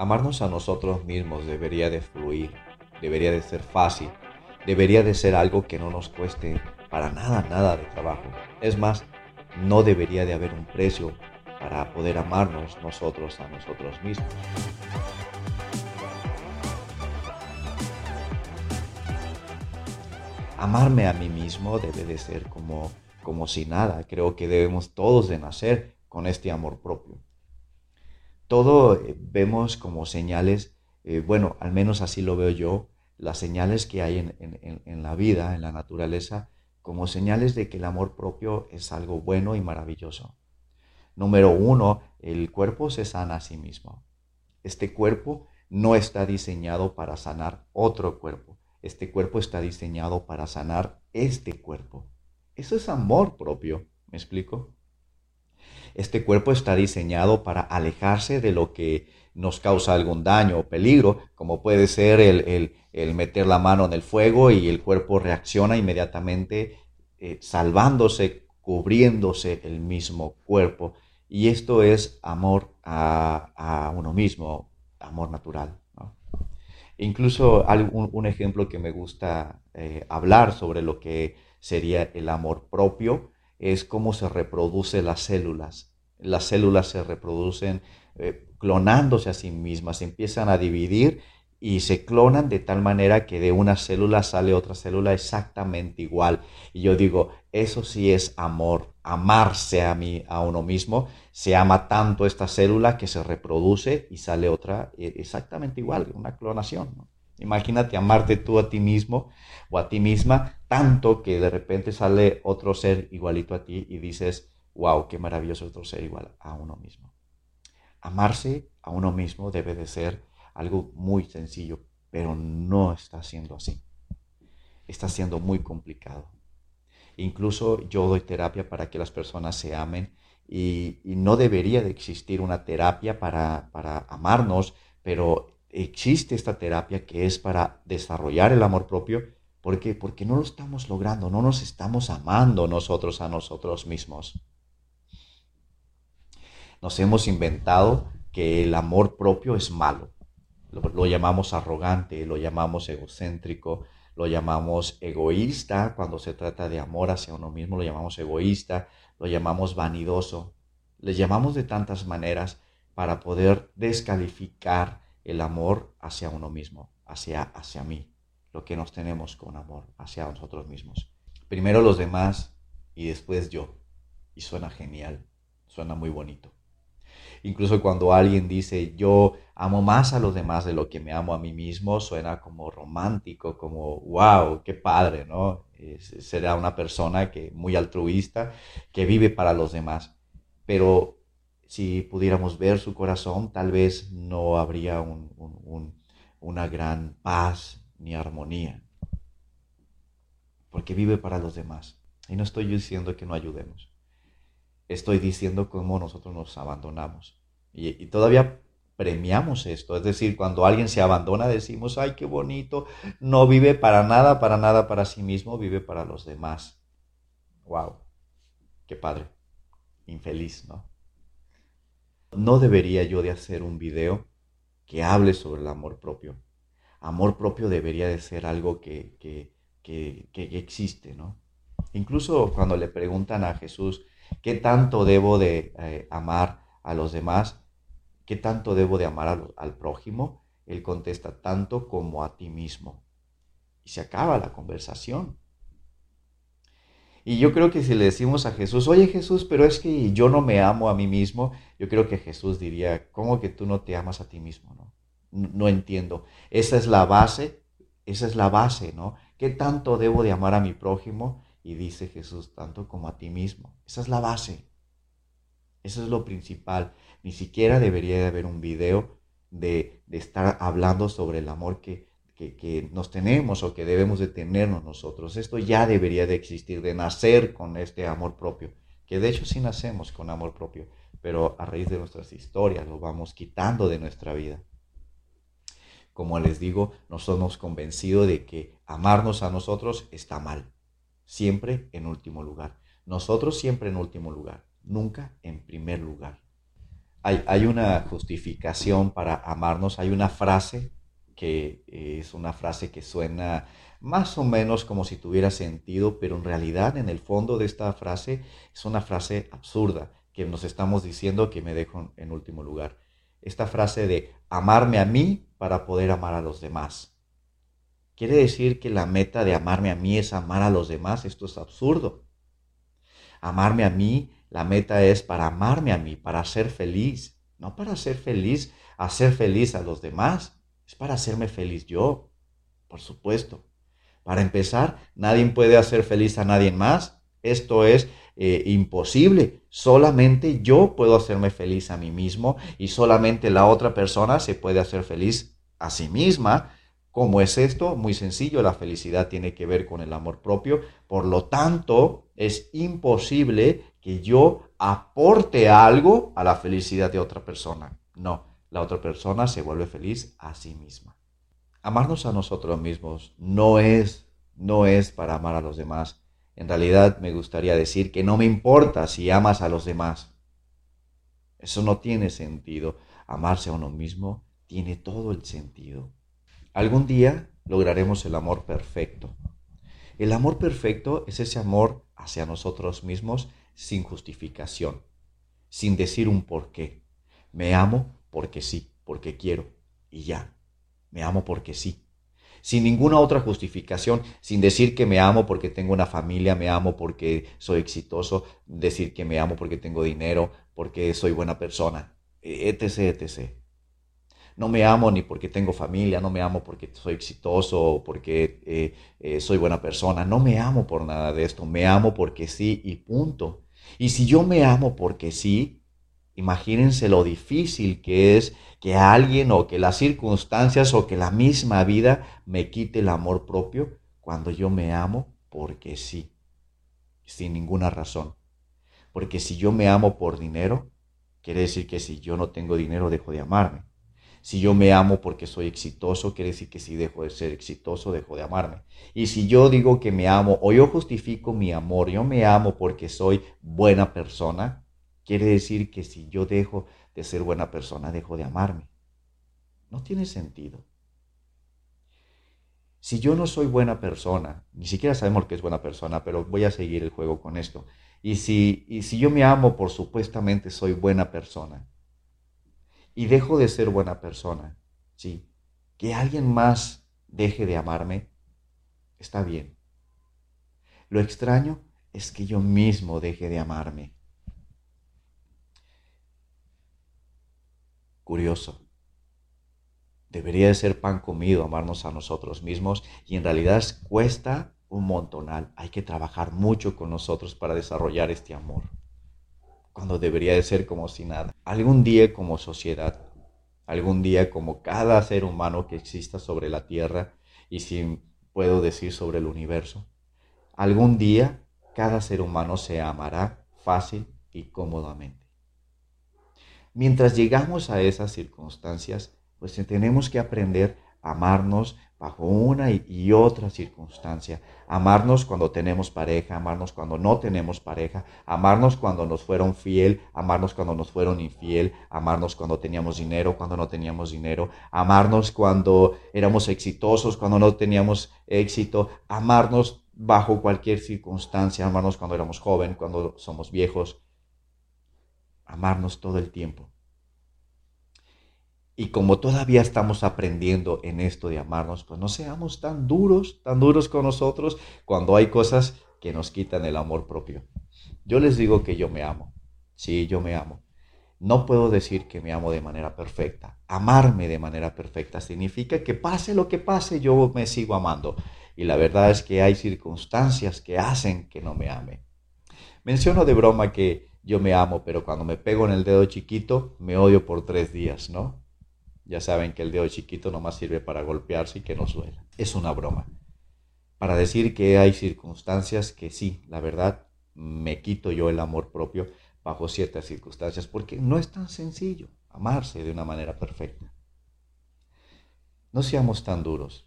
Amarnos a nosotros mismos debería de fluir, debería de ser fácil, debería de ser algo que no nos cueste para nada, nada de trabajo. Es más, no debería de haber un precio para poder amarnos nosotros a nosotros mismos. Amarme a mí mismo debe de ser como, como si nada. Creo que debemos todos de nacer con este amor propio todo eh, vemos como señales, eh, bueno, al menos así lo veo yo, las señales que hay en, la vida, en la naturaleza, como señales de que el amor propio es algo bueno y maravilloso. Número uno, el cuerpo se sana a sí mismo. Este cuerpo no está diseñado para sanar otro cuerpo. Este cuerpo está diseñado para sanar este cuerpo. Eso es amor propio. ¿Me explico? Este cuerpo está diseñado para alejarse de lo que nos causa algún daño o peligro, como puede ser el, meter la mano en el fuego y el cuerpo reacciona inmediatamente eh, salvándose, cubriéndose el mismo cuerpo. Y esto es amor a, uno mismo, amor natural. Incluso un, un, ejemplo que me gusta eh, hablar sobre lo que sería el amor propio es cómo se reproducen las células. Las células se reproducen eh, clonándose a sí mismas, se empiezan a dividir y se clonan de tal manera que de una célula sale otra célula exactamente igual. Y yo digo, eso sí es amor, amarse a mí, a uno mismo. Se ama tanto esta célula que se reproduce y sale otra eh, exactamente igual, una clonación. Imagínate amarte tú a ti mismo o a ti misma tanto que de repente sale otro ser igualito a ti y dices, wow, qué maravilloso otro ser igual a uno mismo. Amarse a uno mismo debe de ser algo muy sencillo, pero no está siendo así. Está siendo muy complicado. Incluso yo doy terapia para que las personas se amen y, no debería de existir una terapia para, para amarnos, pero existe esta terapia que es para desarrollar el amor propio. ¿Por qué? Porque no lo estamos logrando, no nos estamos amando nosotros a nosotros mismos. Nos hemos inventado que el amor propio es malo. Lo, llamamos arrogante, lo llamamos egocéntrico, lo llamamos egoísta cuando se trata de amor hacia uno mismo, lo llamamos egoísta, lo llamamos vanidoso. Le llamamos de tantas maneras para poder descalificar el amor hacia uno mismo, hacia, hacia mí, lo que nos tenemos con amor hacia nosotros mismos. Primero los demás y después yo. Y suena genial, suena muy bonito. Incluso cuando alguien dice yo amo más a los demás de lo que me amo a mí mismo, suena como romántico, como wow, qué padre, ¿no? será una persona que muy altruista, que vive para los demás. Pero si pudiéramos ver su corazón, tal vez no habría una gran paz ni armonía, porque vive para los demás. Y no estoy diciendo que no ayudemos, estoy diciendo cómo nosotros nos abandonamos. Y, y todavía premiamos esto, es decir, cuando alguien se abandona decimos, ay, qué bonito, no vive para nada, para nada para sí mismo, vive para los demás. ¡Wow! ¡Qué padre! Infeliz, ¿no? No debería yo de hacer un video que hable sobre el amor propio. Amor propio debería de ser algo que, que, existe, ¿no? Incluso cuando le preguntan a Jesús, ¿qué tanto debo de eh, amar a los demás? ¿Qué tanto debo de amar al prójimo? Él contesta, tanto como a ti mismo. Y se acaba la conversación. Y yo creo que si le decimos a Jesús, oye Jesús, pero es que yo no me amo a mí mismo, yo creo que Jesús diría, ¿cómo que tú no te amas a ti mismo? No, no entiendo. Esa es la base, esa es la base, ¿no? ¿Qué tanto debo de amar a mi prójimo? Y dice Jesús, tanto como a ti mismo. Esa es la base. Eso es lo principal. Ni siquiera debería de haber un video de, de estar hablando sobre el amor que, que, nos tenemos o que debemos de tenernos nosotros. Esto ya debería de existir, de nacer con este amor propio, que de hecho sí nacemos con amor propio, pero a raíz de nuestras historias lo vamos quitando de nuestra vida. Como les digo, nos somos convencidos de que amarnos a nosotros está mal, siempre en último lugar. Nosotros siempre en último lugar, nunca en primer lugar. hay, una justificación para amarnos, hay una frase que es una frase que suena más o menos como si tuviera sentido, pero en realidad en el fondo de esta frase es una frase absurda que nos estamos diciendo que me dejo en último lugar. Esta frase de amarme a mí para poder amar a los demás. ¿Quiere decir que la meta de amarme a mí es amar a los demás? Esto es absurdo. Amarme a mí, la meta es para amarme a mí, para ser feliz. No para ser feliz, hacer feliz a los demás. Es para hacerme feliz yo, por supuesto. Para empezar, nadie puede hacer feliz a nadie más. Esto es eh, imposible. Solamente yo puedo hacerme feliz a mí mismo y solamente la otra persona se puede hacer feliz a sí misma ¿Cómo es esto? Muy sencillo, la felicidad tiene que ver con el amor propio, por lo tanto es imposible que yo aporte algo a la felicidad de otra persona. No, la otra persona se vuelve feliz a sí misma. Amarnos a nosotros mismos no es no es para amar a los demás. En realidad me gustaría decir que no me importa si amas a los demás. Eso no tiene sentido. Amarse a uno mismo tiene todo el sentido. Algún día lograremos el amor perfecto. El amor perfecto es ese amor hacia nosotros mismos sin justificación, sin decir un por qué. Me amo porque sí, porque quiero, y ya. Me amo porque sí. Sin ninguna otra justificación, sin decir que me amo porque tengo una familia, me amo porque soy exitoso, decir que me amo porque tengo dinero, porque soy buena persona, etc., etc no me amo ni porque tengo familia, no me amo porque soy exitoso porque eh, eh, soy buena persona, no me amo por nada de esto, me amo porque sí y punto. Y si yo me amo porque sí, imagínense lo difícil que es que alguien o que las circunstancias o que la misma vida me quite el amor propio cuando yo me amo porque sí, sin ninguna razón. Porque si yo me amo por dinero, quiere decir que si yo no tengo dinero dejo de amarme. Si yo me amo porque soy exitoso, quiere decir que si dejo de ser exitoso, dejo de amarme. Y si yo digo que me amo o yo justifico mi amor, yo me amo porque soy buena persona, quiere decir que si yo dejo de ser buena persona, dejo de amarme. No tiene sentido. Si yo no soy buena persona, ni siquiera sabemos que es buena persona, pero voy a seguir el juego con esto. Y si, y si yo me amo por supuestamente soy buena persona, y dejo de ser buena persona, sí, que alguien más deje de amarme, está bien. Lo extraño es que yo mismo deje de amarme. Curioso. Debería de ser pan comido amarnos a nosotros mismos y en realidad cuesta un montonal. Hay que trabajar mucho con nosotros para desarrollar este amor cuando debería de ser como si nada. Algún día como sociedad, algún día como cada ser humano que exista sobre la tierra y si puedo decir sobre el universo, algún día cada ser humano se amará fácil y cómodamente. Mientras llegamos a esas circunstancias, pues tenemos que aprender a amarnos bajo una y otra circunstancia. Amarnos cuando tenemos pareja, amarnos cuando no tenemos pareja, amarnos cuando nos fueron fiel, amarnos cuando nos fueron infiel, amarnos cuando teníamos dinero, cuando no teníamos dinero, amarnos cuando éramos exitosos, cuando no teníamos éxito, amarnos bajo cualquier circunstancia, amarnos cuando éramos jóvenes, cuando somos viejos, amarnos todo el tiempo. Y como todavía estamos aprendiendo en esto de amarnos, pues no seamos tan duros, tan duros con nosotros cuando hay cosas que nos quitan el amor propio. Yo les digo que yo me amo. Sí, yo me amo. No puedo decir que me amo de manera perfecta. Amarme de manera perfecta significa que pase lo que pase, yo me sigo amando. Y la verdad es que hay circunstancias que hacen que no me ame. Menciono de broma que yo me amo, pero cuando me pego en el dedo chiquito, me odio por tres días, ¿no? Ya saben que el dedo chiquito nomás sirve para golpearse y que nos duela. Es una broma. Para decir que hay circunstancias que sí, la verdad, me quito yo el amor propio bajo ciertas circunstancias, porque no es tan sencillo amarse de una manera perfecta. No seamos tan duros.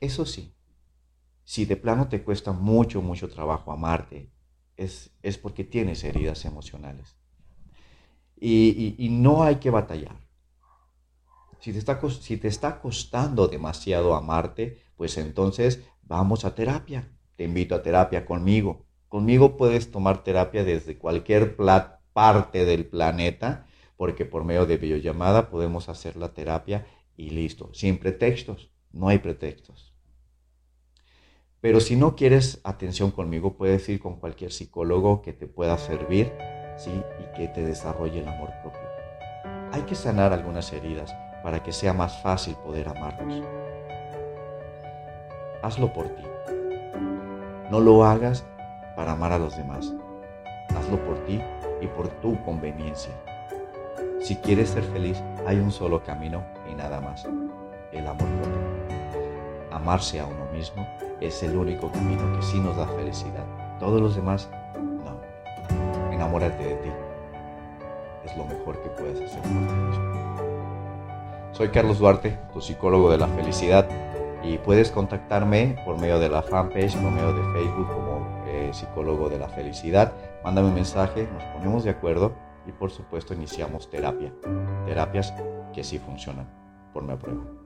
Eso sí, si de plano te cuesta mucho, mucho trabajo amarte, es, es porque tienes heridas emocionales. y, no hay que batallar. Si te, está, si te está costando demasiado amarte, pues entonces vamos a terapia. Te invito a terapia conmigo. Conmigo puedes tomar terapia desde cualquier parte del planeta, porque por medio de videollamada podemos hacer la terapia y listo, sin pretextos, no hay pretextos. Pero si no quieres atención conmigo, puedes ir con cualquier psicólogo que te pueda servir ¿sí? y que te desarrolle el amor propio. Hay que sanar algunas heridas para que sea más fácil poder amarnos. Hazlo por ti. No lo hagas para amar a los demás. Hazlo por ti y por tu conveniencia. Si quieres ser feliz, hay un solo camino y nada más, el amor propio. Amarse a uno mismo es el único camino que sí nos da felicidad. Todos los demás, no. Enamórate de ti. Es lo mejor que puedes hacer por ti mismo. Soy Carlos Duarte, tu psicólogo de la felicidad, y puedes contactarme por medio de la fanpage, por medio de Facebook como eh, psicólogo de la felicidad. Mándame un mensaje, nos ponemos de acuerdo y por supuesto iniciamos terapia. Terapias que sí funcionan por mi prueba.